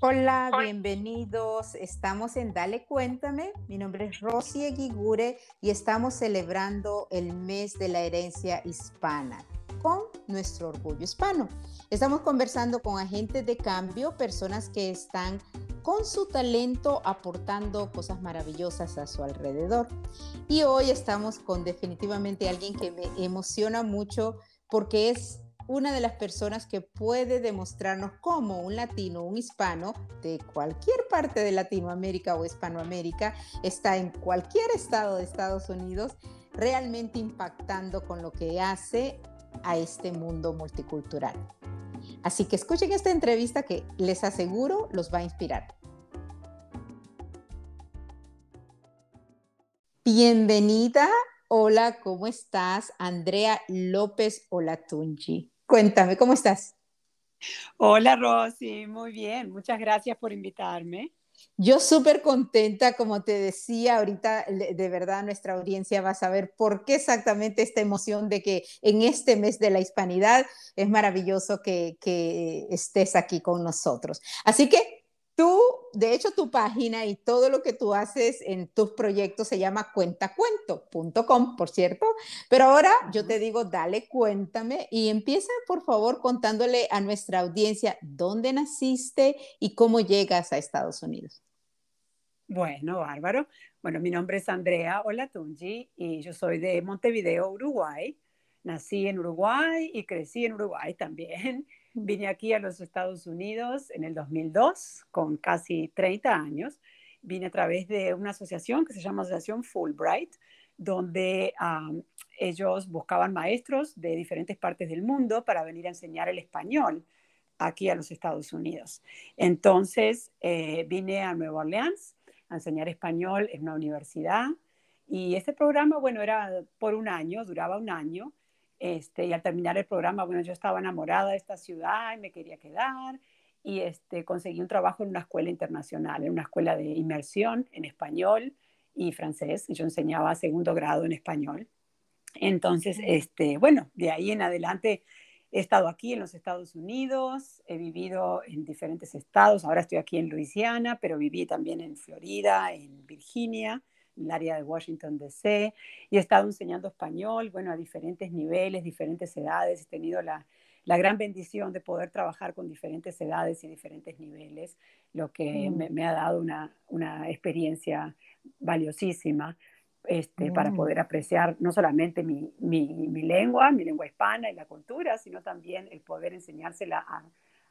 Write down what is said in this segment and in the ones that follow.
Hola, bienvenidos. Estamos en Dale Cuéntame. Mi nombre es Rosy Eguigure y estamos celebrando el mes de la herencia hispana con nuestro orgullo hispano. Estamos conversando con agentes de cambio, personas que están con su talento aportando cosas maravillosas a su alrededor. Y hoy estamos con definitivamente alguien que me emociona mucho porque es una de las personas que puede demostrarnos cómo un latino, un hispano de cualquier parte de Latinoamérica o Hispanoamérica está en cualquier estado de Estados Unidos realmente impactando con lo que hace a este mundo multicultural. Así que escuchen esta entrevista que les aseguro los va a inspirar. Bienvenida. Hola, ¿cómo estás? Andrea López Olatunji. Cuéntame, ¿cómo estás? Hola, Rosy. Muy bien. Muchas gracias por invitarme. Yo súper contenta, como te decía, ahorita de verdad nuestra audiencia va a saber por qué exactamente esta emoción de que en este mes de la hispanidad es maravilloso que, que estés aquí con nosotros. Así que Tú, de hecho, tu página y todo lo que tú haces en tus proyectos se llama cuentacuento.com, por cierto. Pero ahora yo te digo, dale, cuéntame y empieza, por favor, contándole a nuestra audiencia dónde naciste y cómo llegas a Estados Unidos. Bueno, bárbaro. Bueno, mi nombre es Andrea Olatunji y yo soy de Montevideo, Uruguay. Nací en Uruguay y crecí en Uruguay también. Vine aquí a los Estados Unidos en el 2002 con casi 30 años. Vine a través de una asociación que se llama Asociación Fulbright, donde ellos buscaban maestros de diferentes partes del mundo para venir a enseñar el español aquí a los Estados Unidos. Entonces eh, vine a Nueva Orleans a enseñar español en una universidad y este programa, bueno, era por un año, duraba un año este, y al terminar el programa, bueno, yo estaba enamorada de esta ciudad y me quería quedar y este, conseguí un trabajo en una escuela internacional, en una escuela de inmersión en español y francés. Yo enseñaba segundo grado en español. Entonces, este, bueno, de ahí en adelante he estado aquí en los Estados Unidos, he vivido en diferentes estados, ahora estoy aquí en Luisiana, pero viví también en Florida, en Virginia, el área de Washington, D.C. Y he estado enseñando español, bueno, a diferentes niveles, diferentes edades. He tenido la, la gran bendición de poder trabajar con diferentes edades y diferentes niveles, lo que me, me, ha dado una, una experiencia valiosísima. Este, para poder apreciar no solamente mi, mi, mi, lengua, mi lengua hispana y la cultura, sino también el poder enseñársela a,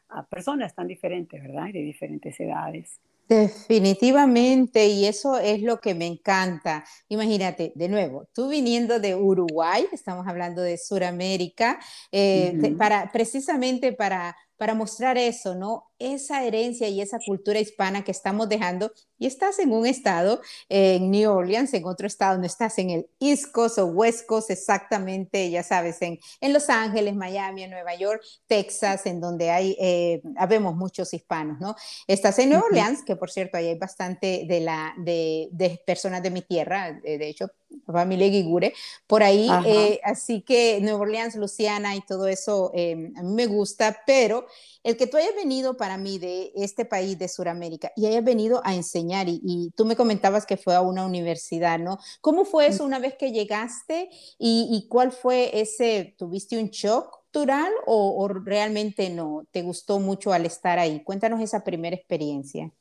a personas tan diferentes, ¿verdad? De diferentes edades. Definitivamente, y eso es lo que me encanta. Imagínate, de nuevo, tú viniendo de Uruguay, estamos hablando de Sudamérica, eh, para, precisamente para, para mostrar eso, ¿no? esa herencia y esa cultura hispana que estamos dejando y estás en un estado, en New Orleans, en otro estado, no estás en el East Coast o West Coast exactamente, ya sabes, en, en Los Ángeles, Miami, en Nueva York, Texas, en donde hay, eh, habemos muchos hispanos, ¿no? Estás en New Orleans, que por cierto, ahí hay bastante de, la, de, de personas de mi tierra, de, hecho, familia Guigure, por ahí, eh, así que Nueva Orleans, Luciana y todo eso, eh, a mí me gusta, pero el que tú hayas venido para mí de este país de Sudamérica y hayas venido a enseñar y, tú me comentabas que fue a una universidad, ¿no? ¿Cómo fue eso una vez que llegaste y, cuál fue ese, tuviste un shock cultural o, realmente no? ¿Te gustó mucho al estar ahí? Cuéntanos esa primera experiencia.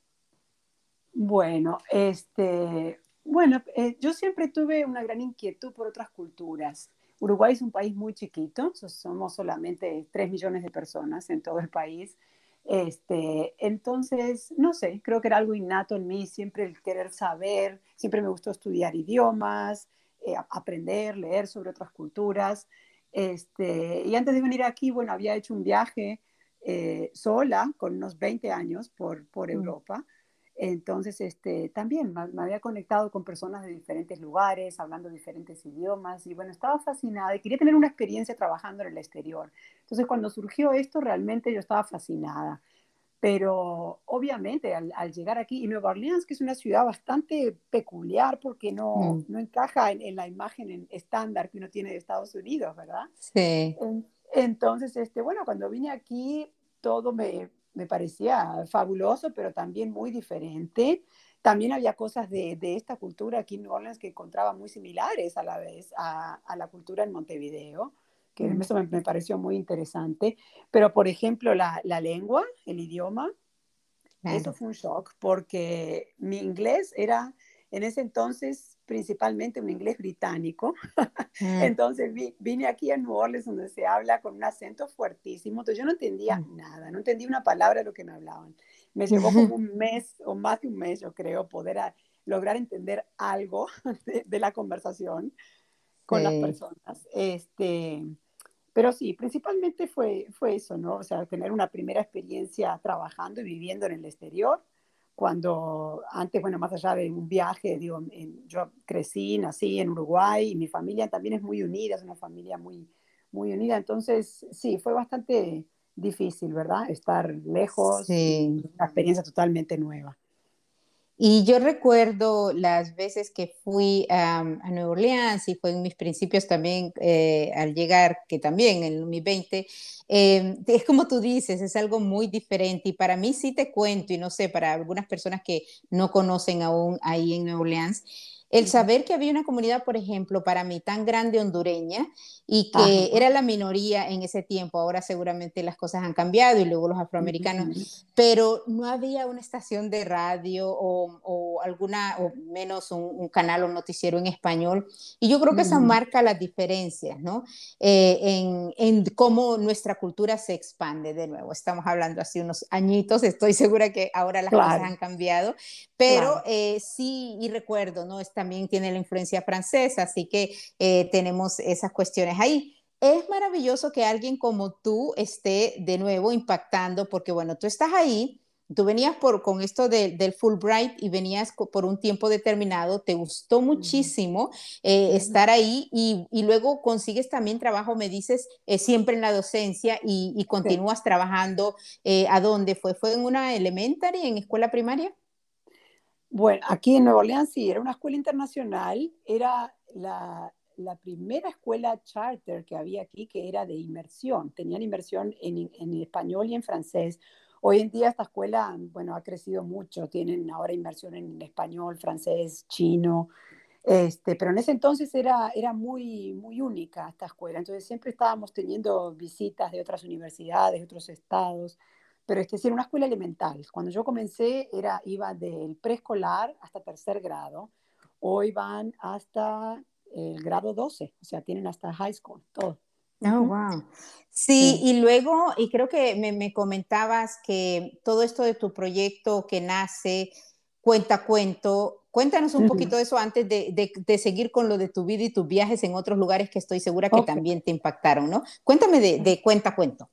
Bueno, este, bueno, eh, yo siempre tuve una gran inquietud por otras culturas. Uruguay es un país muy chiquito, somos solamente 3 millones de personas en todo el país. Este, entonces, no sé, creo que era algo innato en mí, siempre el querer saber, siempre me gustó estudiar idiomas, eh, aprender, leer sobre otras culturas. Este, y antes de venir aquí, bueno, había hecho un viaje eh, sola con unos 20 años por, por mm. Entonces, este, también me, había conectado con personas de diferentes lugares, hablando diferentes idiomas, y bueno, estaba fascinada y quería tener una experiencia trabajando en el exterior. Entonces, cuando surgió esto, realmente yo estaba fascinada. Pero obviamente al, llegar aquí, y Nueva Orleans, que es una ciudad bastante peculiar porque no, mm. no encaja en, la imagen estándar que uno tiene de Estados Unidos, ¿verdad? Sí. entonces, este, bueno, cuando vine aquí, todo me, me parecía fabuloso, pero también muy diferente. También había cosas de, de, esta cultura aquí en New Orleans que encontraba muy similares a la vez a, a la cultura en Montevideo, que eso me, me, pareció muy interesante. Pero, por ejemplo, la, la lengua, el idioma, claro. eso fue un shock, porque mi inglés era en ese entonces principalmente un inglés británico. Mm. Entonces vi, vine aquí a New Orleans donde se habla con un acento fuertísimo. Entonces yo no entendía mm. nada, no entendía una palabra de lo que me hablaban. Me llevó como un mes o más de un mes, yo creo, poder a, lograr entender algo de, de la conversación con sí. las personas. Este, pero sí, principalmente fue, fue eso, ¿no? O sea, tener una primera experiencia trabajando y viviendo en el exterior cuando antes, bueno, más allá de un viaje, digo, en, yo crecí, nací en Uruguay y mi familia también es muy unida, es una familia muy, muy unida. Entonces, sí, fue bastante difícil, ¿verdad? Estar lejos, sí. una experiencia totalmente nueva. Y yo recuerdo las veces que fui um, a Nueva Orleans y fue en mis principios también eh, al llegar, que también en mis 20, eh, es como tú dices, es algo muy diferente. Y para mí sí te cuento y no sé, para algunas personas que no conocen aún ahí en Nueva Orleans, el saber que había una comunidad, por ejemplo, para mí tan grande hondureña y que Ajá. era la minoría en ese tiempo, ahora seguramente las cosas han cambiado y luego los afroamericanos, uh -huh. pero no había una estación de radio o, o alguna, o menos un, un, canal o noticiero en español. Y yo creo que uh -huh. eso marca las diferencias, ¿no? Eh, en, en cómo nuestra cultura se expande de nuevo. Estamos hablando hace unos añitos, estoy segura que ahora las claro. cosas han cambiado, pero claro. eh, sí, y recuerdo, ¿no? también tiene la influencia francesa, así que eh, tenemos esas cuestiones ahí. Es maravilloso que alguien como tú esté de nuevo impactando, porque bueno, tú estás ahí, tú venías por, con esto de, del Fulbright y venías por un tiempo determinado, te gustó muchísimo eh, estar ahí y, y, luego consigues también trabajo, me dices, eh, siempre en la docencia y, y continúas sí. trabajando. Eh, ¿A dónde fue? ¿Fue en una elementary, en escuela primaria? Bueno, aquí en Nueva Orleans sí, era una escuela internacional, era la, la, primera escuela charter que había aquí que era de inmersión, tenían inmersión en, en, español y en francés. Hoy en día esta escuela, bueno, ha crecido mucho, tienen ahora inmersión en español, francés, chino, este, pero en ese entonces era, era muy, muy única esta escuela, entonces siempre estábamos teniendo visitas de otras universidades, de otros estados, pero es decir, una escuela elemental. Cuando yo comencé, era, iba del preescolar hasta tercer grado. Hoy van hasta el grado 12, o sea, tienen hasta high school, todo. Oh, wow. Sí, sí, y luego, y creo que me, me, comentabas que todo esto de tu proyecto que nace, cuenta cuento, cuéntanos un uh -huh. poquito de eso antes de, de, de, seguir con lo de tu vida y tus viajes en otros lugares que estoy segura que okay. también te impactaron, ¿no? Cuéntame de, de cuenta cuento.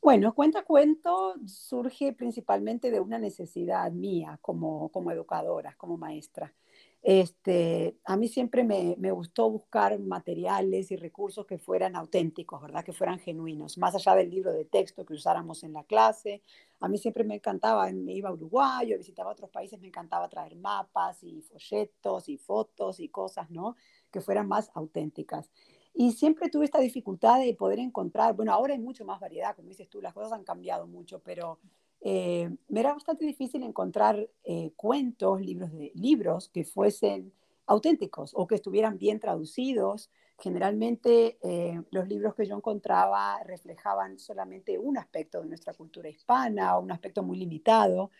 Bueno, cuenta cuento surge principalmente de una necesidad mía como, como educadora, como maestra. Este, a mí siempre me, me, gustó buscar materiales y recursos que fueran auténticos, ¿verdad? Que fueran genuinos, más allá del libro de texto que usáramos en la clase. A mí siempre me encantaba, me iba a Uruguay, yo visitaba otros países, me encantaba traer mapas y folletos y fotos y cosas, ¿no? Que fueran más auténticas. Y siempre tuve esta dificultad de poder encontrar, bueno, ahora hay mucho más variedad, como dices tú, las cosas han cambiado mucho, pero eh, me era bastante difícil encontrar eh, cuentos, libros, de, libros que fuesen auténticos o que estuvieran bien traducidos. Generalmente eh, los libros que yo encontraba reflejaban solamente un aspecto de nuestra cultura hispana, un aspecto muy limitado.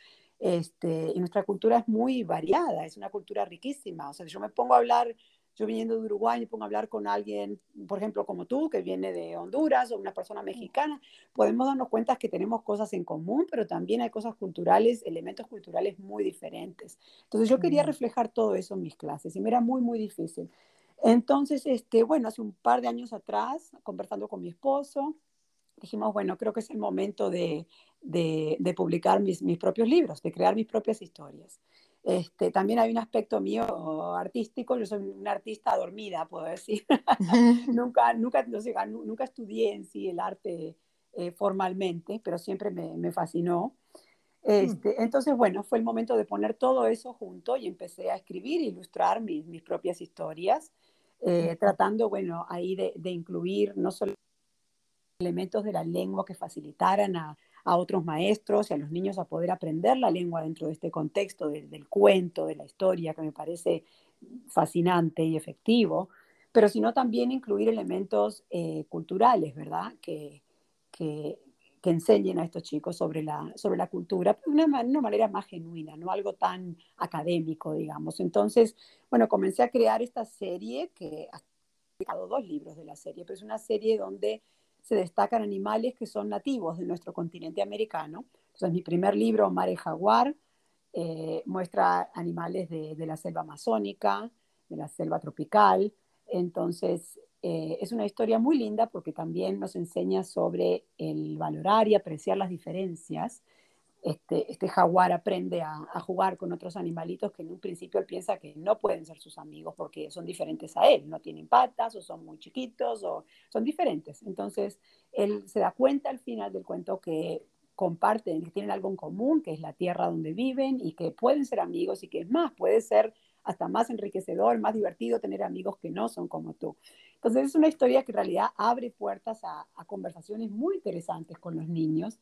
Este, y nuestra cultura es muy variada, es una cultura riquísima. O sea, si yo me pongo a hablar yo viniendo de Uruguay y pongo a hablar con alguien, por ejemplo, como tú, que viene de Honduras o una persona mexicana, podemos darnos cuenta que tenemos cosas en común, pero también hay cosas culturales, elementos culturales muy diferentes. Entonces yo quería reflejar todo eso en mis clases y me era muy, muy difícil. Entonces, este, bueno, hace un par de años atrás, conversando con mi esposo, dijimos, bueno, creo que es el momento de, de, de publicar mis, mis propios libros, de crear mis propias historias. Este, también hay un aspecto mío artístico, yo soy una artista dormida, puedo decir. nunca, nunca, no sé, nunca estudié en sí el arte eh, formalmente, pero siempre me, me fascinó. Mm. Este, entonces, bueno, fue el momento de poner todo eso junto y empecé a escribir, ilustrar mis, mis propias historias, eh, tratando, bueno, ahí de, de, incluir no solo elementos de la lengua que facilitaran a, a otros maestros y a los niños a poder aprender la lengua dentro de este contexto del cuento, de la historia, que me parece fascinante y efectivo, pero sino también incluir elementos eh, culturales, ¿verdad? Que, que, que, enseñen a estos chicos sobre la, sobre la cultura, de una, una, manera más genuina, no algo tan académico, digamos. Entonces, bueno, comencé a crear esta serie que ha publicado dos libros de la serie, pero es una serie donde se destacan animales que son nativos de nuestro continente americano. Entonces, mi primer libro, Mare Jaguar, eh, muestra animales de, la selva amazónica, de la selva tropical. Entonces, eh, es una historia muy linda porque también nos enseña sobre el valorar y apreciar las diferencias. Este, este jaguar aprende a, jugar con otros animalitos que en un principio él piensa que no pueden ser sus amigos porque son diferentes a él, no tienen patas o son muy chiquitos o son diferentes. Entonces, él se da cuenta al final del cuento que comparten, que tienen algo en común, que es la tierra donde viven y que pueden ser amigos y que es más, puede ser hasta más enriquecedor, más divertido tener amigos que no son como tú. Entonces es una historia que en realidad abre puertas a conversaciones muy interesantes con los niños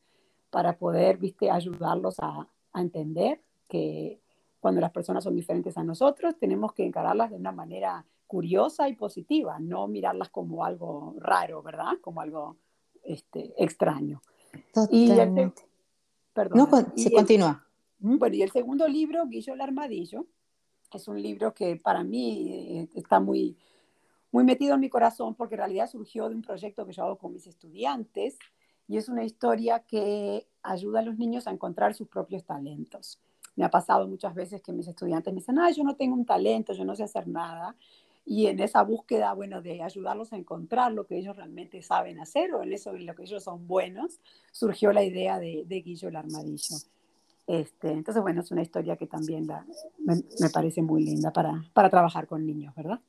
para poder, viste, ayudarlos a, a entender que cuando las personas son diferentes a nosotros, tenemos que encararlas de una manera curiosa y positiva, no mirarlas como algo raro, ¿verdad? Como algo este, extraño. Totalmente. Y perdón. No, se continúa. Bueno, y el segundo libro, Guillo el Armadillo, es un libro que para mí eh, está muy, muy metido en mi corazón porque en realidad surgió de un proyecto que yo hago con mis estudiantes y es una historia que ayuda a los niños a encontrar sus propios talentos. Me ha pasado muchas veces que mis estudiantes me dicen, ah, yo no tengo un talento, yo no sé hacer nada y en esa búsqueda, bueno, de ayudarlos a encontrar lo que ellos realmente saben hacer o en eso en lo que ellos son buenos, surgió la idea de, de Guillo el Armadillo. Este, entonces, bueno, es una historia que también me, me, parece muy linda para, para trabajar con niños, ¿verdad?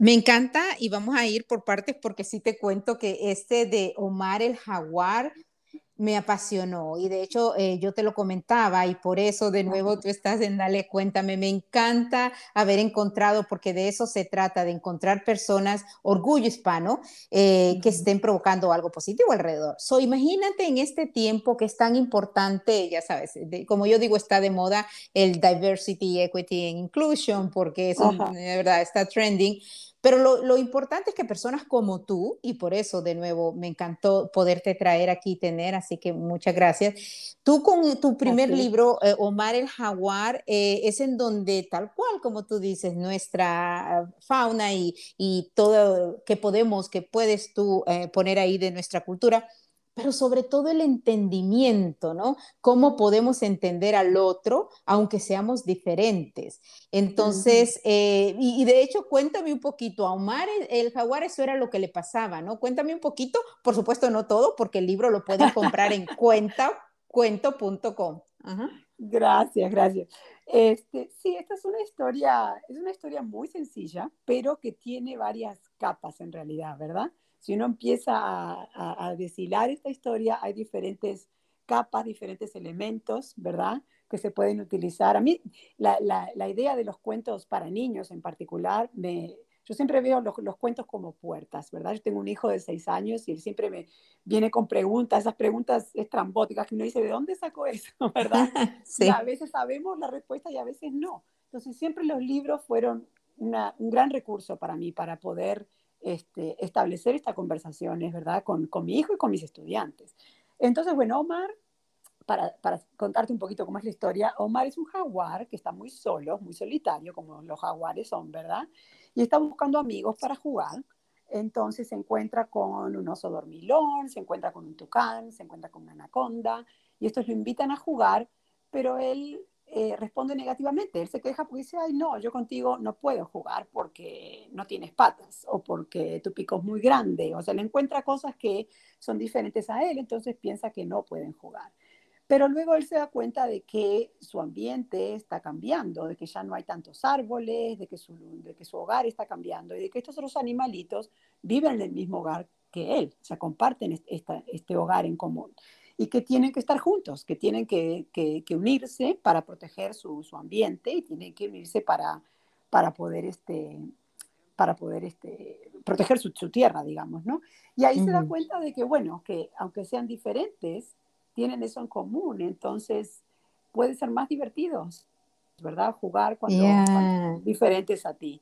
Me encanta y vamos a ir por partes porque sí te cuento que este de Omar el Jaguar me apasionó y de hecho eh, yo te lo comentaba y por eso de nuevo tú estás en Dale Cuéntame, me encanta haber encontrado, porque de eso se trata, de encontrar personas, orgullo hispano, eh, que estén provocando algo positivo alrededor. So, imagínate en este tiempo que es tan importante, ya sabes, de, como yo digo, está de moda el diversity, equity and inclusion, porque eso de verdad está trending. Pero lo, lo, importante es que personas como tú, y por eso de nuevo me encantó poderte traer aquí y tener, así que muchas gracias. Tú con tu primer así. libro, eh, Omar el Jaguar, eh, es en donde tal cual, como tú dices, nuestra fauna y, y todo que podemos, que puedes tú eh, poner ahí de nuestra cultura, pero sobre todo el entendimiento, ¿no? Cómo podemos entender al otro, aunque seamos diferentes. Entonces, uh -huh. eh, y, y, de hecho, cuéntame un poquito, a Omar el, el, jaguar eso era lo que le pasaba, ¿no? Cuéntame un poquito, por supuesto no todo, porque el libro lo pueden comprar en cuenta, cuento.com. Gracias, gracias. Este, sí, esta es una historia, es una historia muy sencilla, pero que tiene varias capas en realidad, ¿verdad? Si uno empieza a, a, a, deshilar esta historia, hay diferentes capas, diferentes elementos, ¿verdad? Que se pueden utilizar. A mí, la, la, la idea de los cuentos para niños en particular, me, yo siempre veo los, los, cuentos como puertas, ¿verdad? Yo tengo un hijo de seis años y él siempre me viene con preguntas, esas preguntas estrambóticas que uno dice, ¿de dónde sacó eso? ¿verdad? sí. Y a veces sabemos la respuesta y a veces no. Entonces, siempre los libros fueron una, un gran recurso para mí, para poder este, establecer estas conversaciones, ¿verdad? Con, con, mi hijo y con mis estudiantes. Entonces, bueno, Omar, para, para, contarte un poquito cómo es la historia, Omar es un jaguar que está muy solo, muy solitario, como los jaguares son, ¿verdad? Y está buscando amigos para jugar. Entonces se encuentra con un oso dormilón, se encuentra con un tucán, se encuentra con una anaconda, y estos lo invitan a jugar, pero él eh, responde negativamente. Él se queja porque dice, ay, no, yo contigo no puedo jugar porque no tienes patas o porque tu pico es muy grande. O sea, le encuentra cosas que son diferentes a él, entonces piensa que no pueden jugar. Pero luego él se da cuenta de que su ambiente está cambiando, de que ya no hay tantos árboles, de que su, de que su hogar está cambiando y de que estos otros animalitos viven en el mismo hogar que él, o sea, comparten esta, este hogar en común y que tienen que estar juntos, que tienen que, que, que unirse para proteger su, su, ambiente y tienen que unirse para, para poder este, para poder este, proteger su, tierra, digamos, ¿no? Y ahí se da cuenta de que, bueno, que aunque sean diferentes, tienen eso en común, entonces puede ser más divertidos, ¿verdad? Jugar cuando, son diferentes a ti.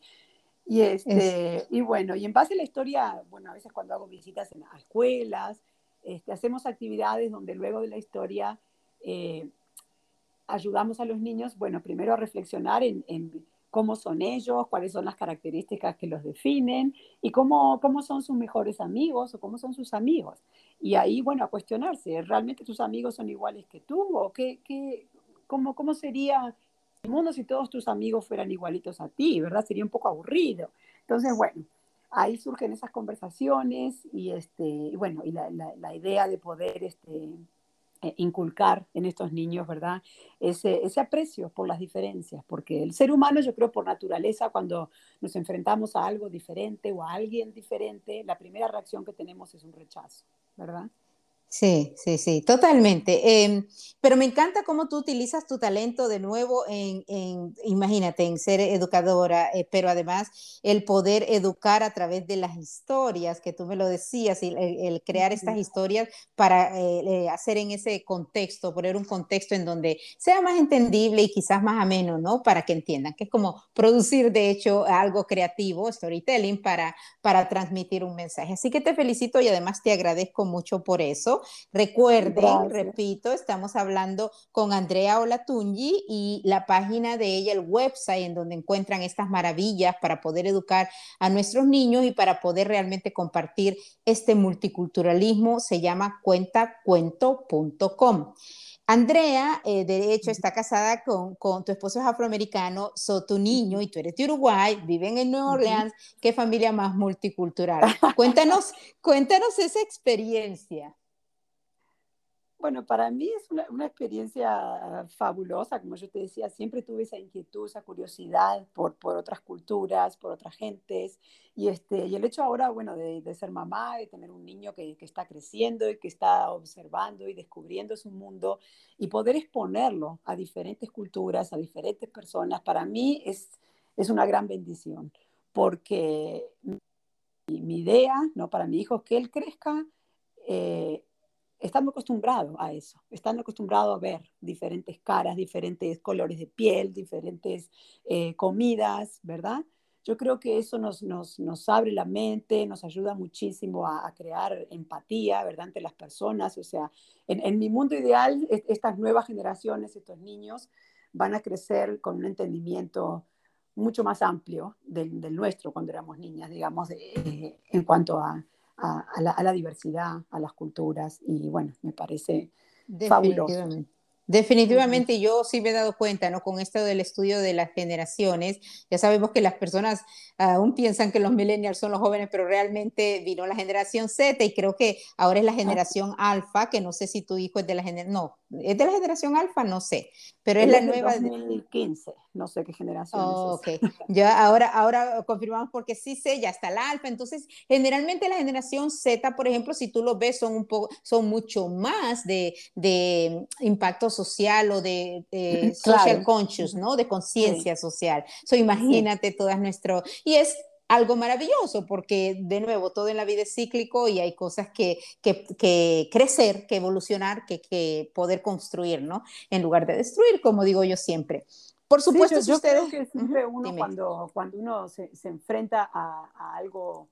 Y, este, y bueno, y en base a la historia, bueno, a veces cuando hago visitas en escuelas, este, hacemos actividades donde luego de la historia eh, ayudamos a los niños, bueno, primero a reflexionar en, cómo son ellos, cuáles son las características que los definen y cómo, cómo son sus mejores amigos o cómo son sus amigos. Y ahí, bueno, a cuestionarse, ¿realmente tus amigos son iguales que tú? ¿O qué, qué, cómo, cómo sería el mundo si todos tus amigos fueran igualitos a ti, ¿verdad? Sería un poco aburrido. Entonces, bueno, ahí surgen esas conversaciones y, este, bueno, y la, la, idea de poder este, eh, inculcar en estos niños, ¿verdad? Ese, ese aprecio por las diferencias, porque el ser humano, yo creo, por naturaleza, cuando nos enfrentamos a algo diferente o a alguien diferente, la primera reacción que tenemos es un rechazo, ¿verdad? Sí, sí, sí, totalmente. Em, pero me encanta cómo tú utilizas tu talento de nuevo en, imagínate, en ser educadora, eh, pero además el poder educar a través de las historias, que tú me lo decías, y el, crear estas historias para eh, eh, hacer en ese contexto, poner un contexto en donde sea más entendible y quizás más ameno, ¿no? Para que entiendan, que es como producir, de hecho, algo creativo, storytelling, para, para transmitir un mensaje. Así que te felicito y además te agradezco mucho por eso. Recuerden, repito, estamos hablando con Andrea Olatungi y la página de ella, el website en donde encuentran estas maravillas para poder educar a nuestros niños y para poder realmente compartir este multiculturalismo se llama cuentacuento.com. Andrea, eh, de hecho, está casada con, con, tu esposo es afroamericano, so tu niño y tú eres de Uruguay, viven en Nueva Orleans, qué familia más multicultural. Cuéntanos, cuéntanos esa experiencia. Bueno, para mí es una, experiencia fabulosa, como yo te decía, siempre tuve esa inquietud, esa curiosidad por, por otras culturas, por otras gentes, y, este, y el hecho ahora, bueno, de, ser mamá, de tener un niño que, que, está creciendo y que está observando y descubriendo su mundo, y poder exponerlo a diferentes culturas, a diferentes personas, para mí es, es una gran bendición, porque mi, mi idea, ¿no? Para mi hijo, es que él crezca. Eh, estando acostumbrado a eso, estando acostumbrado a ver diferentes caras, diferentes colores de piel, diferentes eh, comidas, ¿verdad? Yo creo que eso nos, nos, nos abre la mente, nos ayuda muchísimo a, crear empatía, ¿verdad?, entre las personas. O sea, en, mi mundo ideal, estas nuevas generaciones, estos niños, van a crecer con un entendimiento mucho más amplio del, nuestro cuando éramos niñas, digamos, en cuanto a, a, la, diversidad, a las culturas y bueno, me parece fabuloso. Definitivamente yo sí me he dado cuenta, ¿no? Con esto del estudio de las generaciones, ya sabemos que las personas aún piensan que los millennials son los jóvenes, pero realmente vino la generación Z y creo que ahora es la generación alfa, que no sé si tu hijo es de la generación, no, es de la generación alfa, no sé, pero es la nueva. 2015, no sé qué generación es. Ok, ya ahora, ahora confirmamos porque sí sé, ya está la alfa, entonces generalmente la generación Z, por ejemplo, si tú lo ves, son un poco, son mucho más de, de impacto social o de, social conscious, ¿no? De conciencia social. So, imagínate todas nuestro, y es algo maravilloso, porque de nuevo, todo en la vida es cíclico y hay cosas que, que, crecer, que evolucionar, que, que, poder construir, ¿no? En lugar de destruir, como digo yo siempre. Por supuesto, yo, creo que siempre uno, cuando, cuando uno se, se enfrenta a, a algo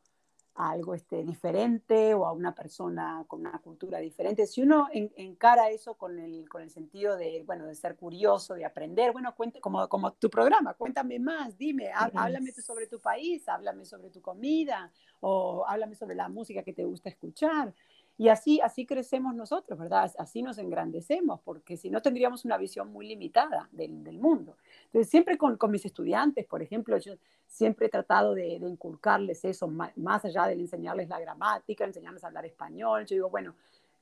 a algo este, diferente o a una persona con una cultura diferente. Si uno encara eso con el, con el sentido de, bueno, de ser curioso, de aprender, bueno, cuente, como, como tu programa, cuéntame más, dime, háblame sobre tu país, háblame sobre tu comida o háblame sobre la música que te gusta escuchar. Y así, así crecemos nosotros, ¿verdad? Así nos engrandecemos, porque si no tendríamos una visión muy limitada del, del mundo. Entonces, siempre con, con, mis estudiantes, por ejemplo, yo siempre he tratado de, de inculcarles eso, más, más, allá de enseñarles la gramática, enseñarles a hablar español. Yo digo, bueno,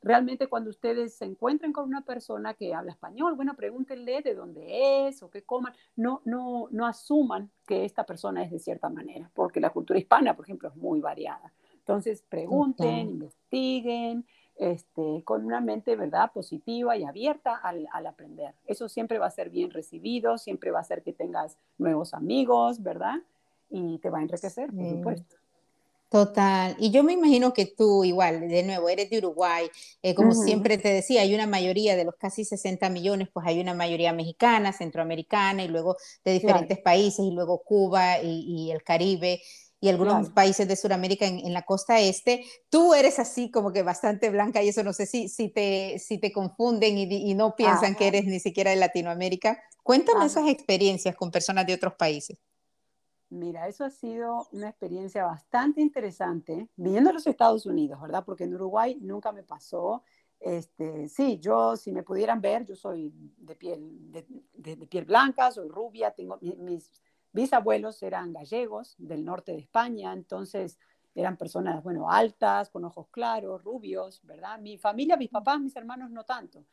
realmente cuando ustedes se encuentren con una persona que habla español, bueno, pregúntenle de dónde es o qué coman. No, no, no asuman que esta persona es de cierta manera, porque la cultura hispana, por ejemplo, es muy variada. Entonces, pregunten, investiguen, este, con una mente, ¿verdad?, positiva y abierta al, al, aprender. Eso siempre va a ser bien recibido, siempre va a ser que tengas nuevos amigos, ¿verdad? y te va a enriquecer, por supuesto. Total. Y yo me imagino que tú igual, de nuevo, eres de Uruguay. Eh, como siempre te decía, hay una mayoría de los casi 60 millones, pues hay una mayoría mexicana, centroamericana y luego de diferentes países y luego Cuba y, el Caribe y algunos países de Sudamérica en, la costa este. Tú eres así como que bastante blanca y eso no sé si, si, te, si te confunden y, no piensan que eres ni siquiera de Latinoamérica. Cuéntame esas experiencias con personas de otros países. Mira, eso ha sido una experiencia bastante interesante, viviendo en los Estados Unidos, ¿verdad? Porque en Uruguay nunca me pasó. Este, sí, yo, si me pudieran ver, yo soy de piel, de, piel blanca, soy rubia, tengo, mis bisabuelos eran gallegos del norte de España, entonces eran personas, bueno, altas, con ojos claros, rubios, ¿verdad? Mi familia, mis papás, mis hermanos no tanto,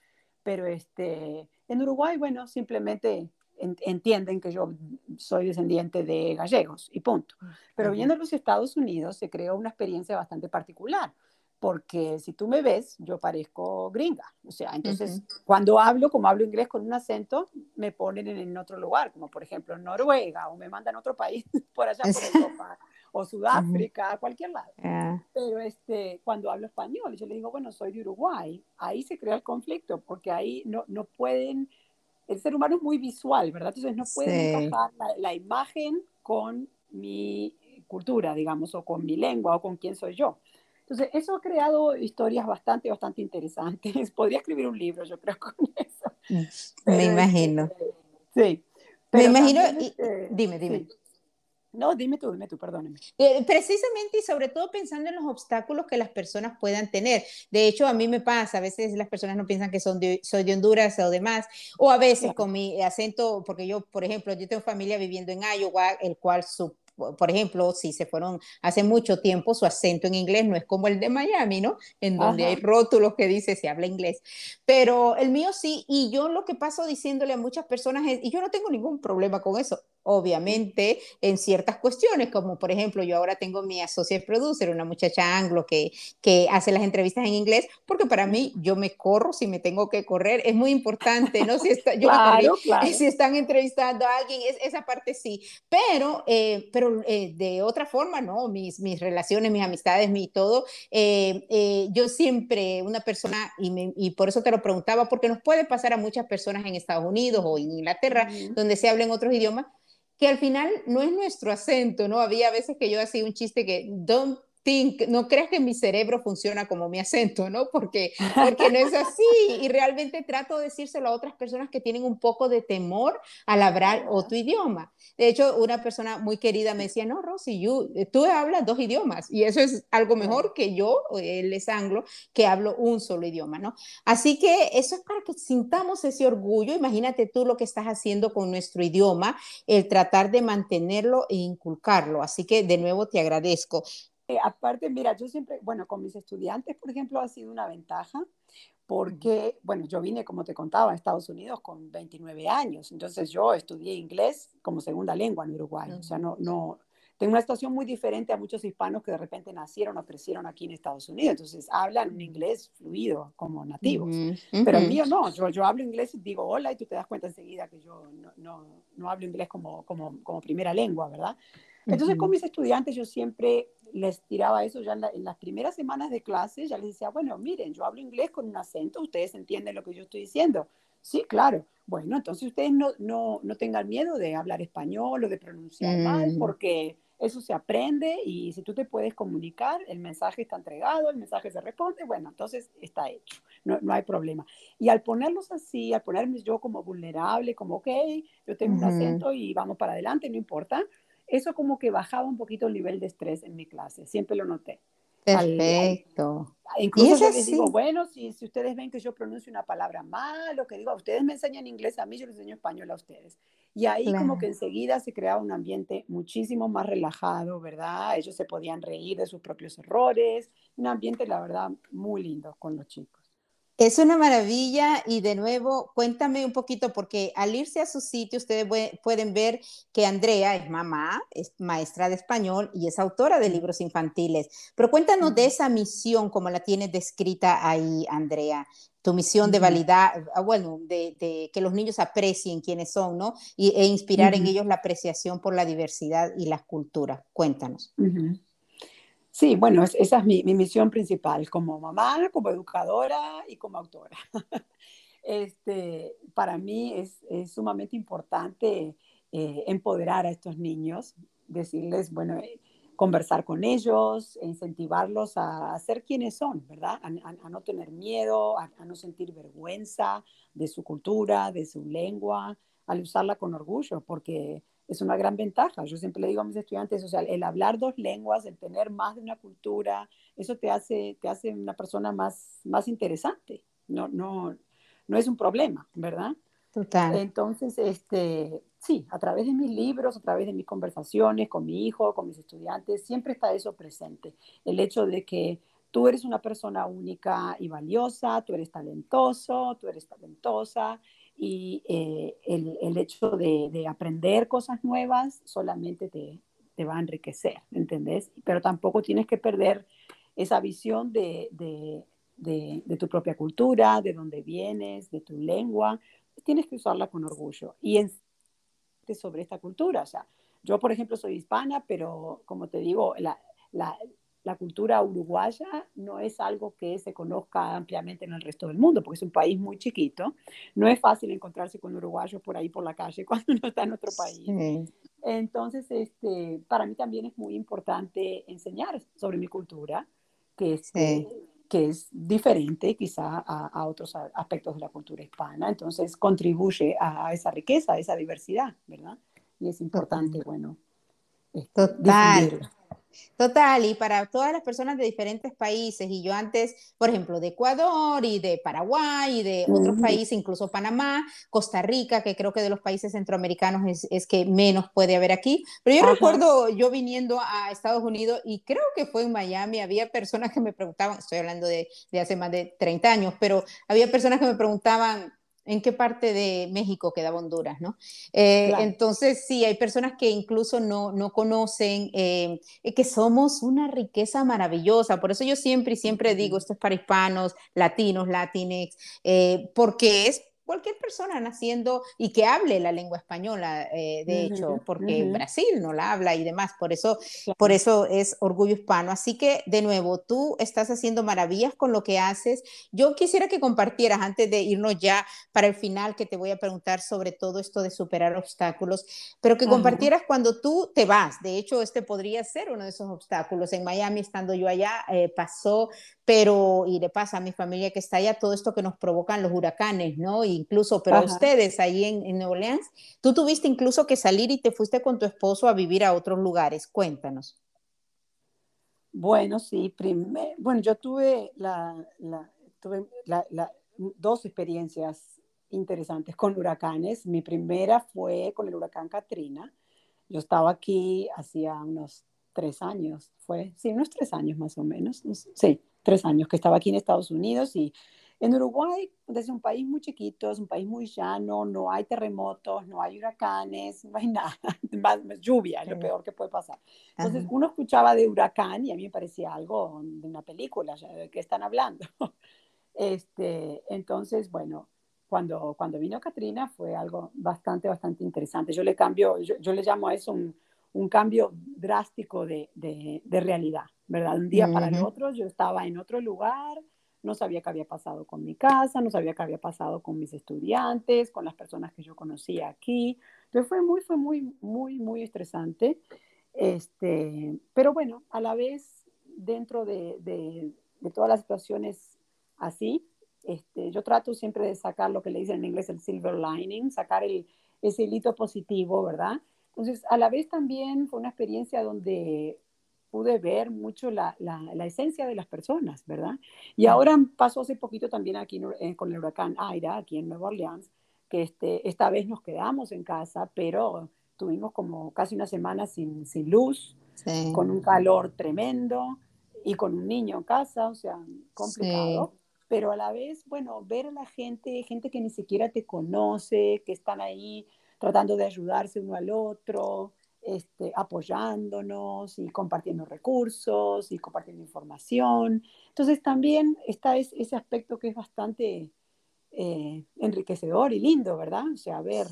pero este, en Uruguay, bueno, simplemente entienden que yo soy descendiente de gallegos y punto. Pero viendo en los Estados Unidos se creó una experiencia bastante particular, porque si tú me ves, yo parezco gringa. O sea, entonces cuando hablo, como hablo inglés con un acento, me ponen en, otro lugar, como por ejemplo Noruega, o me mandan a otro país por allá por Europa, o Sudáfrica, a cualquier lado. Pero este, cuando hablo español, yo le digo, bueno, soy de Uruguay, ahí se crea el conflicto, porque ahí no, no pueden el ser humano es muy visual, ¿verdad? Entonces no puede encajar la, imagen con mi cultura, digamos, o con mi lengua, o con quién soy yo. Entonces, eso ha creado historias bastante, bastante interesantes. Podría escribir un libro, yo creo, con eso. Mm, me imagino. Este, sí. me imagino, este, dime, dime. No, dime tú, dime tú, perdóname. Eh, precisamente y sobre todo pensando en los obstáculos que las personas puedan tener. De hecho, a mí me pasa, a veces las personas no piensan que son soy de Honduras o demás, o a veces con mi acento, porque yo, por ejemplo, yo tengo familia viviendo en Iowa, el cual su por ejemplo, si se fueron hace mucho tiempo, su acento en inglés no es como el de Miami, ¿no? En donde hay rótulos que dice se habla inglés. Pero el mío sí, y yo lo que paso diciéndole a muchas personas es, y yo no tengo ningún problema con eso, obviamente en ciertas cuestiones, como por ejemplo, yo ahora tengo mi associate producer, una muchacha anglo que, que hace las entrevistas en inglés, porque para mí yo me corro si me tengo que correr, es muy importante, ¿no? Si, está, yo si están entrevistando a alguien, es, esa parte sí, pero, eh, pero eh, de otra forma, ¿no? Mis, mis relaciones, mis amistades, mi todo, eh, yo siempre, una persona, y, y, por eso te lo preguntaba, porque nos puede pasar a muchas personas en Estados Unidos o en Inglaterra, donde se hablen otros idiomas, que al final no es nuestro acento, ¿no? Había veces que yo hacía un chiste que don't no creas que mi cerebro funciona como mi acento, ¿no? Porque, porque no es así. Y realmente trato de decírselo a otras personas que tienen un poco de temor al hablar otro idioma. De hecho, una persona muy querida me decía, no, Rosy, tú hablas dos idiomas y eso es algo mejor que yo, él es anglo, que hablo un solo idioma, ¿no? Así que eso es para que sintamos ese orgullo. Imagínate tú lo que estás haciendo con nuestro idioma, el tratar de mantenerlo e inculcarlo. Así que de nuevo te agradezco. Eh, aparte, mira, yo siempre, bueno, con mis estudiantes, por ejemplo, ha sido una ventaja porque, bueno, yo vine, como te contaba, a Estados Unidos con 29 años, entonces yo estudié inglés como segunda lengua en Uruguay, o sea, no, no, tengo una situación muy diferente a muchos hispanos que de repente nacieron o crecieron aquí en Estados Unidos, entonces hablan un inglés fluido como nativos, pero el mío no, yo, yo hablo inglés y digo hola y tú te das cuenta enseguida que yo no, no, no hablo inglés como, como, como primera lengua, ¿verdad? Entonces con mis estudiantes yo siempre les tiraba eso ya en, las primeras semanas de clase, ya les decía, bueno, miren, yo hablo inglés con un acento, ustedes entienden lo que yo estoy diciendo. Sí, claro. Bueno, entonces ustedes no, no, no tengan miedo de hablar español o de pronunciar mal, mm. porque eso se aprende y si tú te puedes comunicar, el mensaje está entregado, el mensaje se responde, bueno, entonces está hecho, no, no hay problema. Y al ponerlos así, al ponerme yo como vulnerable, como, ok, yo tengo un acento y vamos para adelante, no importa, eso como que bajaba un poquito el nivel de estrés en mi clase, siempre lo noté. Perfecto. incluso yo les digo, bueno, si, si ustedes ven que yo pronuncio una palabra mal, o que digo, ustedes me enseñan inglés a mí, yo les enseño español a ustedes. Y ahí como que enseguida se creaba un ambiente muchísimo más relajado, ¿verdad? Ellos se podían reír de sus propios errores, un ambiente, la verdad, muy lindo con los chicos. Es una maravilla y de nuevo, cuéntame un poquito, porque al irse a su sitio ustedes pueden ver que Andrea es mamá, es maestra de español y es autora de libros infantiles. Pero cuéntanos de esa misión como la tienes descrita ahí, Andrea. Tu misión de validar, ah, bueno, de, que los niños aprecien quiénes son, ¿no? Y, e inspirar en ellos la apreciación por la diversidad y las culturas. Cuéntanos. Sí, bueno, esa es mi, misión principal como mamá, como educadora y como autora. este, para mí es, sumamente importante eh, empoderar a estos niños, decirles, bueno, eh, conversar con ellos, incentivarlos a, ser quienes son, ¿verdad? A, no tener miedo, a, no sentir vergüenza de su cultura, de su lengua, al usarla con orgullo, porque es una gran ventaja. Yo siempre le digo a mis estudiantes, o sea, el hablar dos lenguas, el tener más de una cultura, eso te hace, te hace una persona más, más interesante. No, no, no es un problema, ¿verdad? Total. Entonces, este, sí, a través de mis libros, a través de mis conversaciones con mi hijo, con mis estudiantes, siempre está eso presente. El hecho de que tú eres una persona única y valiosa, tú eres talentoso, tú eres talentosa y eh, el, el, hecho de, de, aprender cosas nuevas solamente te, te, va a enriquecer, ¿entendés? Pero tampoco tienes que perder esa visión de, de, de, tu propia cultura, de dónde vienes, de tu lengua. Tienes que usarla con orgullo y en, sobre esta cultura. O sea, yo, por ejemplo, soy hispana, pero como te digo, la, la, la cultura uruguaya no es algo que se conozca ampliamente en el resto del mundo, porque es un país muy chiquito. No es fácil encontrarse con uruguayos por ahí por la calle cuando uno está en otro país. Entonces, este, para mí también es muy importante enseñar sobre mi cultura, que es, que es diferente quizá a, otros aspectos de la cultura hispana. Entonces, contribuye a esa riqueza, a esa diversidad, ¿verdad? Y es importante, bueno, este, Total. Total, y para todas las personas de diferentes países, y yo antes, por ejemplo, de Ecuador y de Paraguay y de otros países, incluso Panamá, Costa Rica, que creo que de los países centroamericanos es, que menos puede haber aquí, pero yo recuerdo yo viniendo a Estados Unidos y creo que fue en Miami, había personas que me preguntaban, estoy hablando de, de hace más de 30 años, pero había personas que me preguntaban, en qué parte de México quedaba Honduras, ¿no? Eh, entonces, sí, hay personas que incluso no, no conocen eh, que somos una riqueza maravillosa. Por eso yo siempre y siempre digo, esto es para hispanos, latinos, latinex, eh, porque es cualquier persona naciendo y que hable la lengua española, eh, de hecho, porque Brasil no la habla y demás, por eso, por eso es orgullo hispano. Así que, de nuevo, tú estás haciendo maravillas con lo que haces. Yo quisiera que compartieras, antes de irnos ya para el final, que te voy a preguntar sobre todo esto de superar obstáculos, pero que compartieras cuando tú te vas. De hecho, este podría ser uno de esos obstáculos. En Miami, estando yo allá, eh, pasó, pero, y le pasa a mi familia que está allá, todo esto que nos provocan los huracanes, ¿no? Y incluso, pero ustedes ahí en, en Nueva Orleans, tú tuviste incluso que salir y te fuiste con tu esposo a vivir a otros lugares. Cuéntanos. Bueno, sí, bueno, yo tuve, la, tuve dos experiencias interesantes con huracanes. Mi primera fue con el huracán Katrina. Yo estaba aquí hacía unos tres años, fue, sí, unos tres años más o menos, sí, tres años que estaba aquí en Estados Unidos y en Uruguay es un país muy chiquito, es un país muy llano, no hay terremotos, no hay huracanes, no hay nada, más, lluvia es lo peor que puede pasar. Entonces uno escuchaba de huracán y a mí me parecía algo de una película, ¿de qué están hablando? Este, entonces, bueno, cuando, cuando vino Katrina fue algo bastante, bastante interesante. Yo le cambio, yo, yo le llamo a eso un, un cambio drástico de, de, de, realidad, ¿verdad? Un día para el otro yo estaba en otro lugar, no sabía qué había pasado con mi casa, no sabía qué había pasado con mis estudiantes, con las personas que yo conocía aquí. Entonces fue muy, fue muy, muy, muy estresante. Este, pero bueno, a la vez, dentro de, de, todas las situaciones así, este, yo trato siempre de sacar lo que le dicen en inglés el silver lining, sacar el, ese hilito positivo, ¿verdad? Entonces, a la vez también fue una experiencia donde pude ver mucho la, la, esencia de las personas, ¿verdad? Y ahora pasó hace poquito también aquí eh, con el huracán Aira, aquí en Nueva Orleans, que este, esta vez nos quedamos en casa, pero tuvimos como casi una semana sin, sin luz, con un calor tremendo y con un niño en casa, o sea, complicado. pero a la vez, bueno, ver a la gente, gente que ni siquiera te conoce, que están ahí tratando de ayudarse uno al otro, este, apoyándonos y compartiendo recursos y compartiendo información. Entonces también está ese aspecto que es bastante eh, enriquecedor y lindo, ¿verdad? O sea, ver.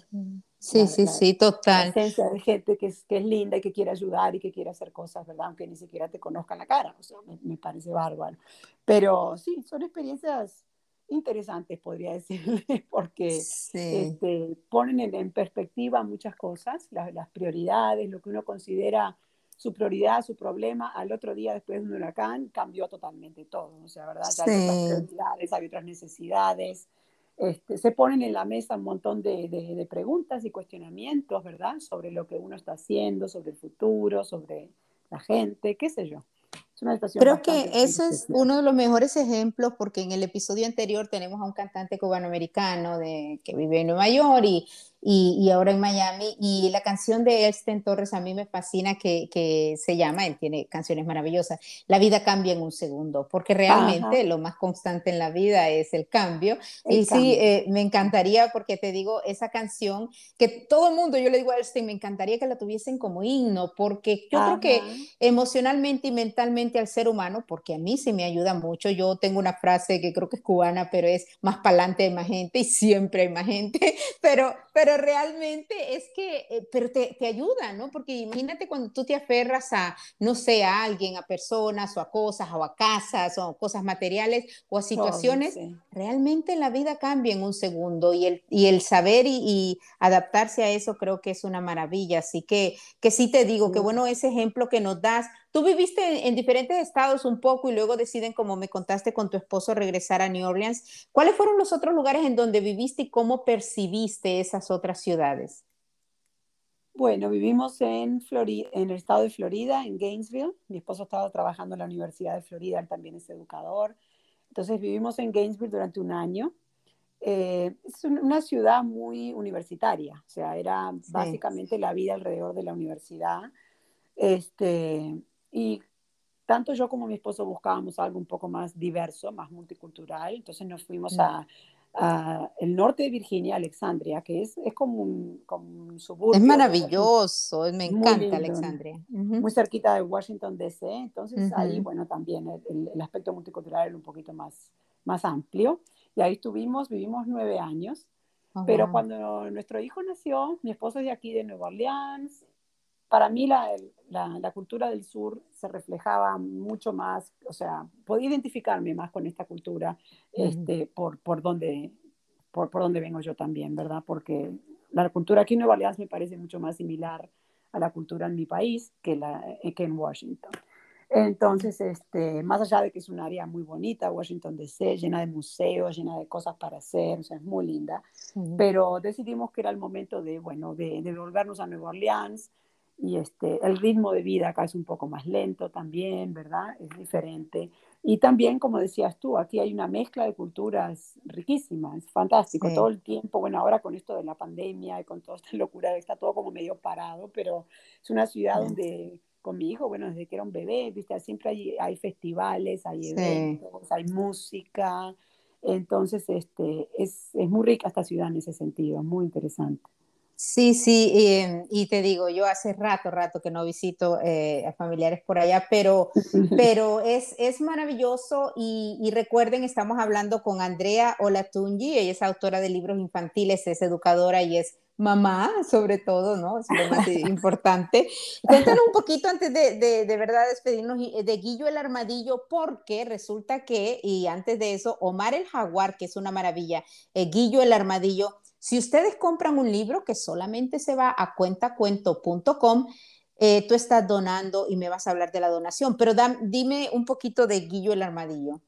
Sí, sí, sí, total. La presencia de gente que es, que es linda y que quiere ayudar y que quiere hacer cosas, ¿verdad? Aunque ni siquiera te conozcan la cara, o sea, me, parece bárbaro. Pero sí, son experiencias interesantes, podría decirle, porque este, ponen en, perspectiva muchas cosas, las prioridades, lo que uno considera su prioridad, su problema, al otro día después de un huracán cambió totalmente todo, o sea, ¿verdad? Ya hay otras prioridades, hay otras necesidades, este, se ponen en la mesa un montón de, preguntas y cuestionamientos, ¿verdad? Sobre lo que uno está haciendo, sobre el futuro, sobre la gente, qué sé yo. Creo que eso es uno de los mejores ejemplos porque en el episodio anterior tenemos a un cantante cubanoamericano de, que vive en Nueva York y, y, ahora en Miami. Y la canción de Elsten Torres a mí me fascina que, que, se llama, él tiene canciones maravillosas, La vida cambia en un segundo, porque realmente lo más constante en la vida es el cambio. y sí, eh, me encantaría, porque te digo, esa canción, que todo el mundo, yo le digo a Elsten, me encantaría que la tuviesen como himno, porque yo creo que emocionalmente y mentalmente al ser humano, porque a mí sí me ayuda mucho. Yo tengo una frase que creo que es cubana, pero es más para adelante hay más gente y siempre hay más gente, pero, pero realmente es que, eh, pero te, te, ayuda, ¿no? Porque imagínate cuando tú te aferras a, no sé, a alguien, a personas o a cosas o a casas o a cosas materiales o a situaciones, realmente la vida cambia en un segundo y el, y el saber y, adaptarse a eso creo que es una maravilla. Así que, que sí te digo, que bueno ese ejemplo que nos das. Tú viviste en, diferentes estados un poco y luego deciden, como me contaste con tu esposo, regresar a New Orleans. ¿Cuáles fueron los otros lugares en donde viviste y cómo percibiste esas otras ciudades? Bueno, vivimos en, Florida, en el estado de Florida, en Gainesville. Mi esposo estaba trabajando en la Universidad de Florida, él también es educador. Entonces vivimos en Gainesville durante un año. Eh, es una ciudad muy universitaria, o sea, era básicamente la vida alrededor de la universidad. Este, y tanto yo como mi esposo buscábamos algo un poco más diverso, más multicultural. Entonces nos fuimos mm. a el norte de Virginia, Alexandria, que es, es como, un, como suburbio. Es maravilloso, me encanta Alexandria. Muy cerquita de Washington, D.C. Entonces ahí, bueno, también el, aspecto multicultural era un poquito más, más amplio. Y ahí estuvimos, vivimos nueve años. Oh, pero cuando nuestro hijo nació, mi esposo es de aquí, de Nueva Orleans, para mí la, la, la, cultura del sur se reflejaba mucho más, o sea, podía identificarme más con esta cultura este, por, por, donde, por, por donde vengo yo también, ¿verdad? Porque la cultura aquí en Nueva Orleans me parece mucho más similar a la cultura en mi país que, la, que en Washington. Entonces, este, más allá de que es un área muy bonita, Washington DC, llena de museos, llena de cosas para hacer, o sea, es muy linda, pero decidimos que era el momento de, bueno, de, de volvernos a Nueva Orleans, y este, el ritmo de vida acá es un poco más lento también, ¿verdad? Es diferente. Y también, como decías tú, aquí hay una mezcla de culturas riquísima, es fantástico, todo el tiempo, bueno, ahora con esto de la pandemia y con toda esta locura, está todo como medio parado, pero es una ciudad donde con mi hijo, bueno, desde que era un bebé, ¿viste? siempre hay, hay festivales, hay eventos, hay música, entonces este, es, es muy rica esta ciudad en ese sentido, muy interesante. Sí, sí, em, y, te digo, yo hace rato, rato que no visito eh, a familiares por allá, pero, pero es, es maravilloso y, recuerden, estamos hablando con Andrea Olatungi, ella es autora de libros infantiles, es educadora y es mamá, sobre todo, ¿no? Es lo más importante. Cuéntanos un poquito antes de, de, de, verdad despedirnos de Guillo el Armadillo, porque resulta que, y antes de eso, Omar el Jaguar, que es una maravilla, eh, Guillo el Armadillo, si ustedes compran un libro que solamente se va a cuentacuento.com, eh, tú estás donando y me vas a hablar de la donación, pero dime un poquito de Guillo el Armadillo.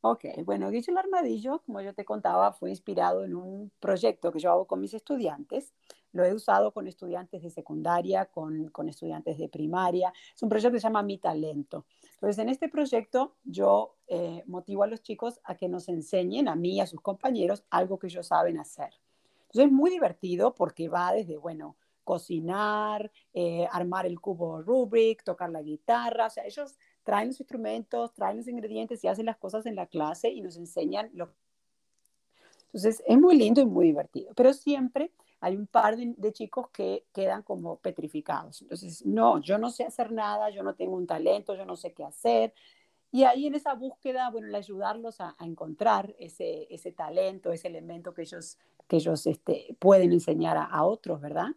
Ok, bueno, Guillo el Armadillo, como yo te contaba, fue inspirado en un proyecto que yo hago con mis estudiantes. Lo he usado con estudiantes de secundaria, con, con estudiantes de primaria. Es un proyecto que se llama Mi Talento. Entonces, en este proyecto yo eh, motivo a los chicos a que nos enseñen, a mí y a sus compañeros, algo que ellos saben hacer. Entonces, es muy divertido porque va desde, bueno, cocinar, eh, armar el cubo Rubik, tocar la guitarra, o sea, ellos traen los instrumentos, traen los ingredientes y hacen las cosas en la clase y nos enseñan lo entonces, es muy lindo y muy divertido, pero siempre hay un par de, chicos que quedan como petrificados. Entonces, no, yo no sé hacer nada, yo no tengo un talento, yo no sé qué hacer. Y ahí en esa búsqueda, bueno, el ayudarlos a, encontrar ese, ese, talento, ese elemento que ellos, que ellos este, pueden enseñar a, otros, ¿verdad?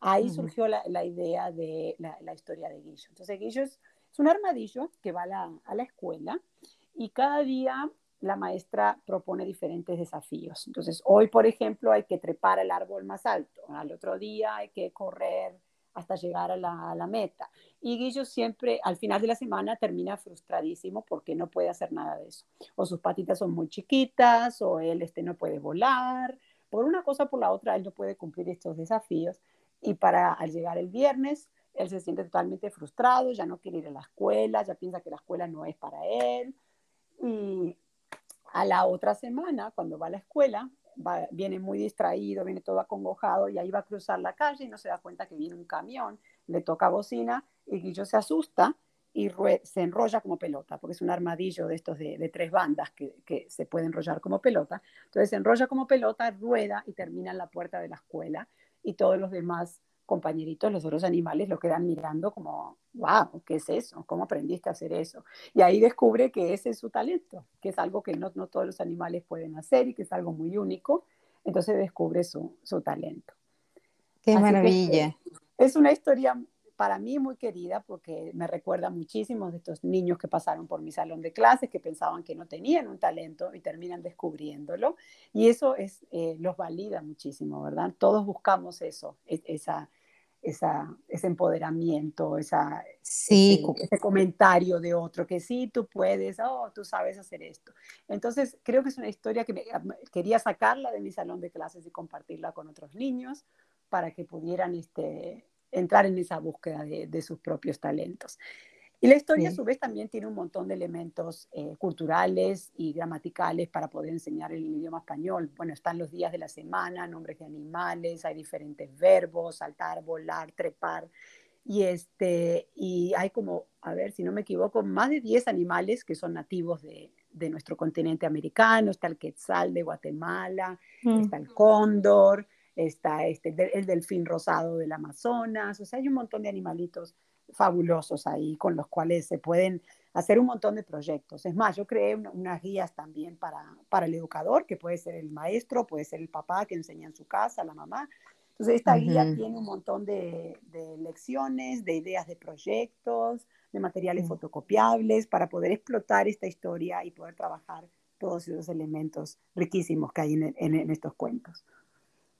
Ahí surgió la, la, idea de la, la, historia de Guillo. Entonces, Guillo es, un armadillo que va a la, a la escuela y cada día la maestra propone diferentes desafíos. Entonces, hoy, por ejemplo, hay que trepar el árbol más alto, al otro día hay que correr hasta llegar a la, meta. Y Guillo siempre, al final de la semana, termina frustradísimo porque no puede hacer nada de eso. O sus patitas son muy chiquitas, o él este, no puede volar. Por una cosa por la otra, él no puede cumplir estos desafíos. Y para al llegar el viernes, él se siente totalmente frustrado, ya no quiere ir a la escuela, ya piensa que la escuela no es para él. Y a la otra semana, cuando va a la escuela, viene muy distraído, viene todo acongojado y ahí va a cruzar la calle y no se da cuenta que viene un camión, le toca bocina y Guillo se asusta y se enrolla como pelota, porque es un armadillo de estos de, tres bandas que, que, se puede enrollar como pelota. Entonces se enrolla como pelota, rueda y termina en la puerta de la escuela y todos los demás compañeritos, los otros animales, lo quedan mirando como, wow, ¿qué es eso? ¿Cómo aprendiste a hacer eso? Y ahí descubre que ese es su talento, que es algo que no, no todos los animales pueden hacer y que es algo muy único. Entonces descubre su, su talento. Qué maravilla. es una historia para mí muy querida porque me recuerda muchísimo de estos niños que pasaron por mi salón de clases, que pensaban que no tenían un talento y terminan descubriéndolo. Y eso es, eh, los valida muchísimo, ¿verdad? Todos buscamos eso, e, esa, esa, ese empoderamiento, esa, sí. ese, comentario de otro, que sí, tú puedes, oh, tú sabes hacer esto. Entonces, creo que es una historia que quería sacarla de mi salón de clases y compartirla con otros niños para que pudieran este, entrar en esa búsqueda de, sus propios talentos. Y la historia a su vez también tiene un montón de elementos eh, culturales y gramaticales para poder enseñar el idioma español. Bueno, están los días de la semana, nombres de animales, hay diferentes verbos, saltar, volar, trepar. Y, este, y hay como, a ver si no me equivoco, más de 10 animales que son nativos de, de nuestro continente americano. Está el quetzal de Guatemala, mm. está el cóndor, está este, el delfín rosado del Amazonas, o sea, hay un montón de animalitos fabulosos ahí con los cuales se pueden hacer un montón de proyectos. Es más, yo creé unas guías también para, para el educador, que puede ser el maestro, puede ser el papá que enseña en su casa, la mamá. Entonces, esta guía tiene un montón de, de, lecciones, de ideas de proyectos, de materiales fotocopiables para poder explotar esta historia y poder trabajar todos esos elementos riquísimos que hay en, en estos cuentos.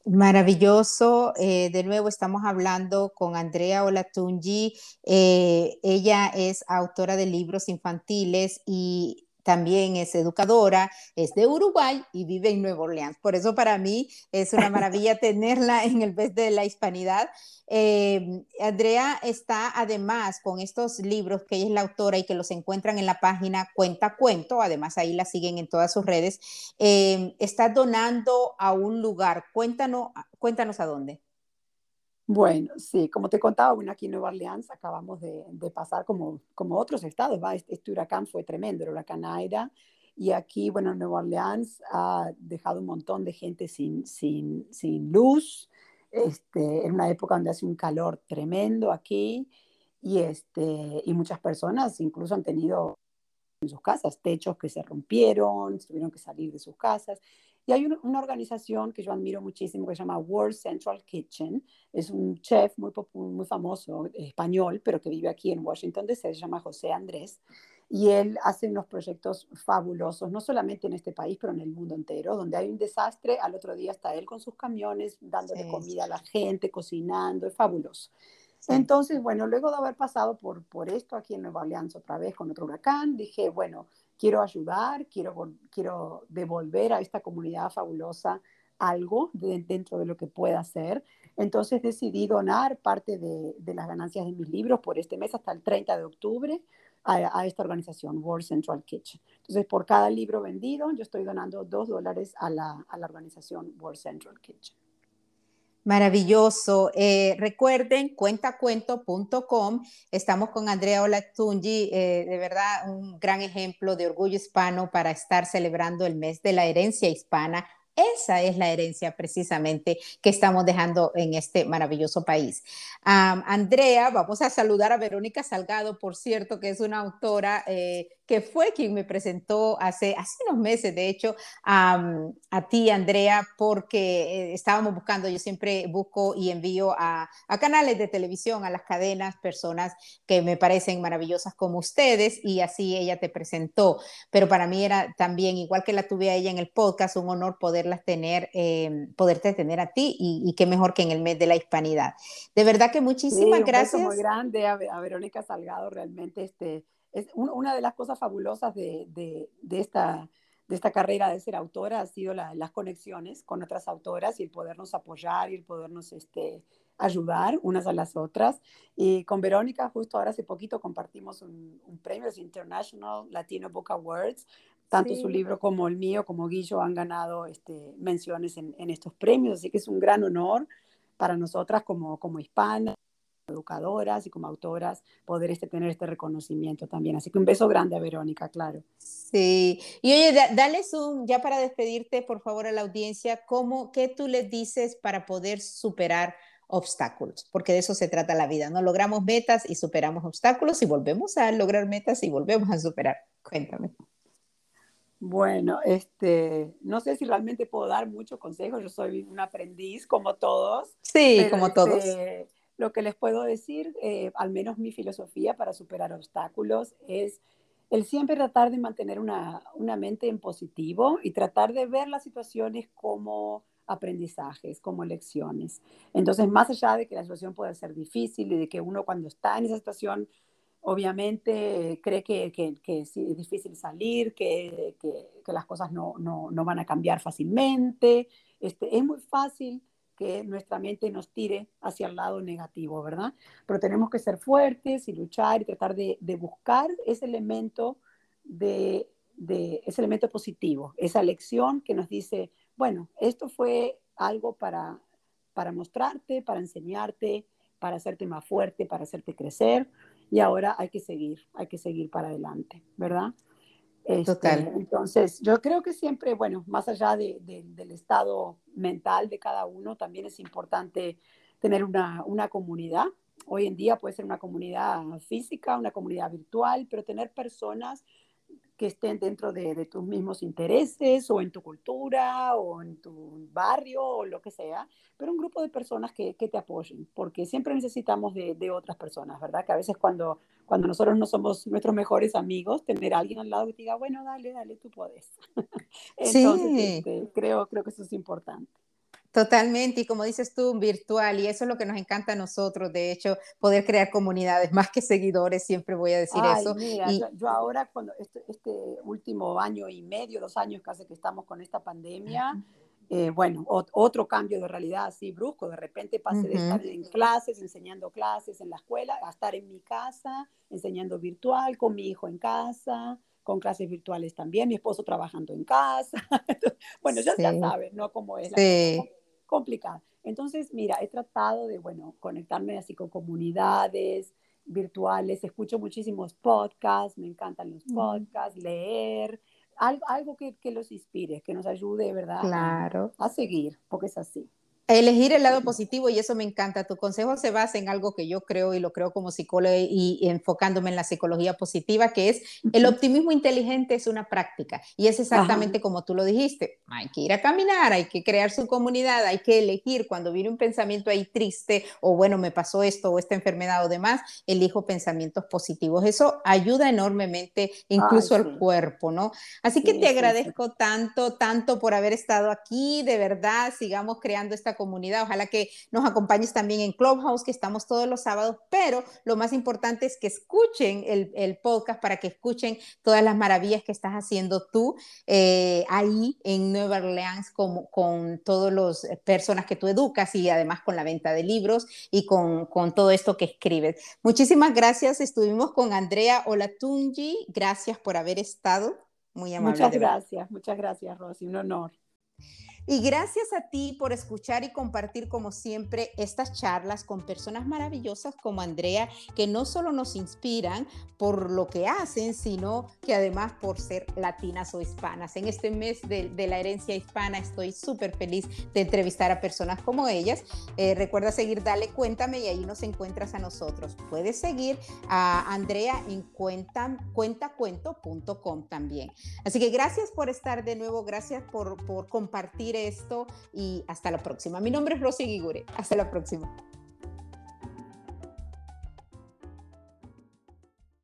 Maravilloso. Eh, de nuevo estamos hablando con Andrea Olatunji. Eh, ella es autora de libros infantiles y también es educadora, es de Uruguay y vive en Nueva Orleans. Por eso para mí es una maravilla tenerla en el mes de la hispanidad. Eh, Andrea está además con estos libros que ella es la autora y que los encuentran en la página Cuenta Cuento, además ahí la siguen en todas sus redes, eh, está donando a un lugar. Cuéntanos, cuéntanos a dónde. Bueno, sí, como te contaba, bueno, aquí en Nueva Orleans acabamos de, pasar como, como otros estados, ¿va? Este, este, huracán fue tremendo, el huracán Aida, y aquí, bueno, Nueva Orleans ha dejado un montón de gente sin, sin, sin luz, este, en una época donde hace un calor tremendo aquí, y, este, y muchas personas incluso han tenido en sus casas techos que se rompieron, tuvieron que salir de sus casas. Y hay una, organización que yo admiro muchísimo que se llama World Central Kitchen. Es un chef muy, muy famoso, español, pero que vive aquí en Washington DC, se llama José Andrés. Y él hace unos proyectos fabulosos, no solamente en este país, pero en el mundo entero, donde hay un desastre, al otro día está él con sus camiones, dándole comida a la gente, cocinando, es fabuloso. Entonces, bueno, luego de haber pasado por, por esto aquí en Nueva Orleans otra vez con otro huracán, dije, bueno, quiero ayudar, quiero, quiero devolver a esta comunidad fabulosa algo dentro de lo que pueda hacer. Entonces decidí donar parte de, de, las ganancias de mis libros por este mes hasta el 30 de octubre a, a, esta organización, World Central Kitchen. Entonces, por cada libro vendido, yo estoy donando dos dólares a la, a la organización World Central Kitchen. Maravilloso. Eh, recuerden, cuentacuento.com. Estamos con Andrea Olatungi, eh, de verdad un gran ejemplo de orgullo hispano para estar celebrando el mes de la herencia hispana esa es la herencia precisamente que estamos dejando en este maravilloso país. Andrea, vamos a saludar a Verónica Salgado, por cierto, que es una autora eh, que fue quien me presentó hace, hace unos meses, de hecho, a ti, Andrea, porque eh, estábamos buscando, yo siempre busco y envío a, a, canales de televisión, a las cadenas, personas que me parecen maravillosas como ustedes, y así ella te presentó. Pero para mí era también, igual que la tuve a ella en el podcast, un honor poderlas tener, eh, poderte tener a ti, y, qué mejor que en el mes de la hispanidad. De verdad que muchísimas sí, un gracias. muy grande a, a Verónica Salgado, realmente este es una de las cosas fabulosas de, de, esta, de esta carrera de ser autora ha sido las conexiones con otras autoras y el podernos apoyar y el podernos este, ayudar unas a las otras. Y con Verónica, justo ahora hace poquito compartimos un, premio, es International Latino Book Awards. Tanto su libro como el mío, como Guillo, han ganado este, menciones en, en, estos premios, así que es un gran honor para nosotras como, como hispanas educadoras y como autoras poder este, tener este reconocimiento también. Así que un beso grande a Verónica, claro. Sí, y oye, dales un, ya para despedirte, por favor, a la audiencia, ¿cómo, ¿qué tú les dices para poder superar obstáculos? Porque de eso se trata la vida, ¿no? Logramos metas y superamos obstáculos y volvemos a lograr metas y volvemos a superar. Cuéntame. Bueno, este, no sé si realmente puedo dar muchos consejos, yo soy un aprendiz como todos. Sí, como todos. Lo que les puedo decir, eh, al menos mi filosofía para superar obstáculos, es el siempre tratar de mantener una, una mente en positivo y tratar de ver las situaciones como aprendizajes, como lecciones. Entonces, más allá de que la situación pueda ser difícil y de que uno cuando está en esa situación, obviamente cree que, que, que es difícil salir, que, que las cosas no, no, no, van a cambiar fácilmente, este, es muy fácil que nuestra mente nos tire hacia el lado negativo, ¿verdad? Pero tenemos que ser fuertes y luchar y tratar de, buscar ese elemento de, ese elemento positivo, esa lección que nos dice, bueno, esto fue algo para, para mostrarte, para enseñarte, para hacerte más fuerte, para hacerte crecer y ahora hay que seguir, hay que seguir para adelante, ¿verdad? Total. Este, entonces, yo creo que siempre, bueno, más allá de, del estado mental de cada uno, también es importante tener una, una comunidad. Hoy en día puede ser una comunidad física, una comunidad virtual, pero tener personas que estén dentro de, tus mismos intereses o en tu cultura o en tu barrio o lo que sea, pero un grupo de personas que, que te apoyen, porque siempre necesitamos de, de, otras personas, ¿verdad? Que a veces cuando, cuando nosotros no somos nuestros mejores amigos, tener a alguien al lado que te diga, bueno, dale, dale, tú puedes. Entonces, sí. este, creo, creo que eso es importante. Totalmente, y como dices tú, virtual, y eso es lo que nos encanta a nosotros, de hecho, poder crear comunidades más que seguidores, siempre voy a decir Ay, eso. Mira, y... yo, ahora, cuando este, este, último año y medio, dos años casi que estamos con esta pandemia, eh, bueno, otro cambio de realidad así brusco, de repente pasé de estar en clases, enseñando clases en la escuela, a estar en mi casa, enseñando virtual, con mi hijo en casa, con clases virtuales también, mi esposo trabajando en casa. bueno, ya, sí. ya sabes, ¿no? Cómo es la sí complicada. Entonces, mira, he tratado de, bueno, conectarme así con comunidades virtuales, escucho muchísimos podcasts, me encantan los podcasts, leer, algo, algo que, que los inspire, que nos ayude, ¿verdad? Claro. A, a seguir, porque es así. Elegir el lado positivo y eso me encanta. Tu consejo se basa en algo que yo creo y lo creo como psicóloga y, y enfocándome en la psicología positiva, que es el optimismo inteligente es una práctica y es exactamente Ajá. como tú lo dijiste. Hay que ir a caminar, hay que crear su comunidad, hay que elegir cuando viene un pensamiento ahí triste o bueno, me pasó esto o esta enfermedad o demás, elijo pensamientos positivos. Eso ayuda enormemente incluso Ay, sí. al cuerpo, ¿no? Así que sí, te agradezco sí, tanto, tanto por haber estado aquí. De verdad, sigamos creando esta comunidad. Ojalá que nos acompañes también en Clubhouse, que estamos todos los sábados, pero lo más importante es que escuchen el, el podcast para que escuchen todas las maravillas que estás haciendo tú eh, ahí en Nueva Orleans con, con todas las personas que tú educas y además con la venta de libros y con, con todo esto que escribes. Muchísimas gracias. Estuvimos con Andrea Olatungi. Gracias por haber estado. Muy amable. Muchas gracias, muchas gracias, Rosy. Un honor. Y gracias a ti por escuchar y compartir como siempre estas charlas con personas maravillosas como Andrea, que no solo nos inspiran por lo que hacen, sino que además por ser latinas o hispanas. En este mes de, la herencia hispana estoy súper feliz de entrevistar a personas como ellas. Eh, recuerda seguir Dale Cuéntame y ahí nos encuentras a nosotros. Puedes seguir a Andrea en cuenta, cuentacuento.com también. Así que gracias por estar de nuevo, gracias por, por compartir esto y hasta la próxima. Mi nombre es Rosy Guigure. Hasta la próxima.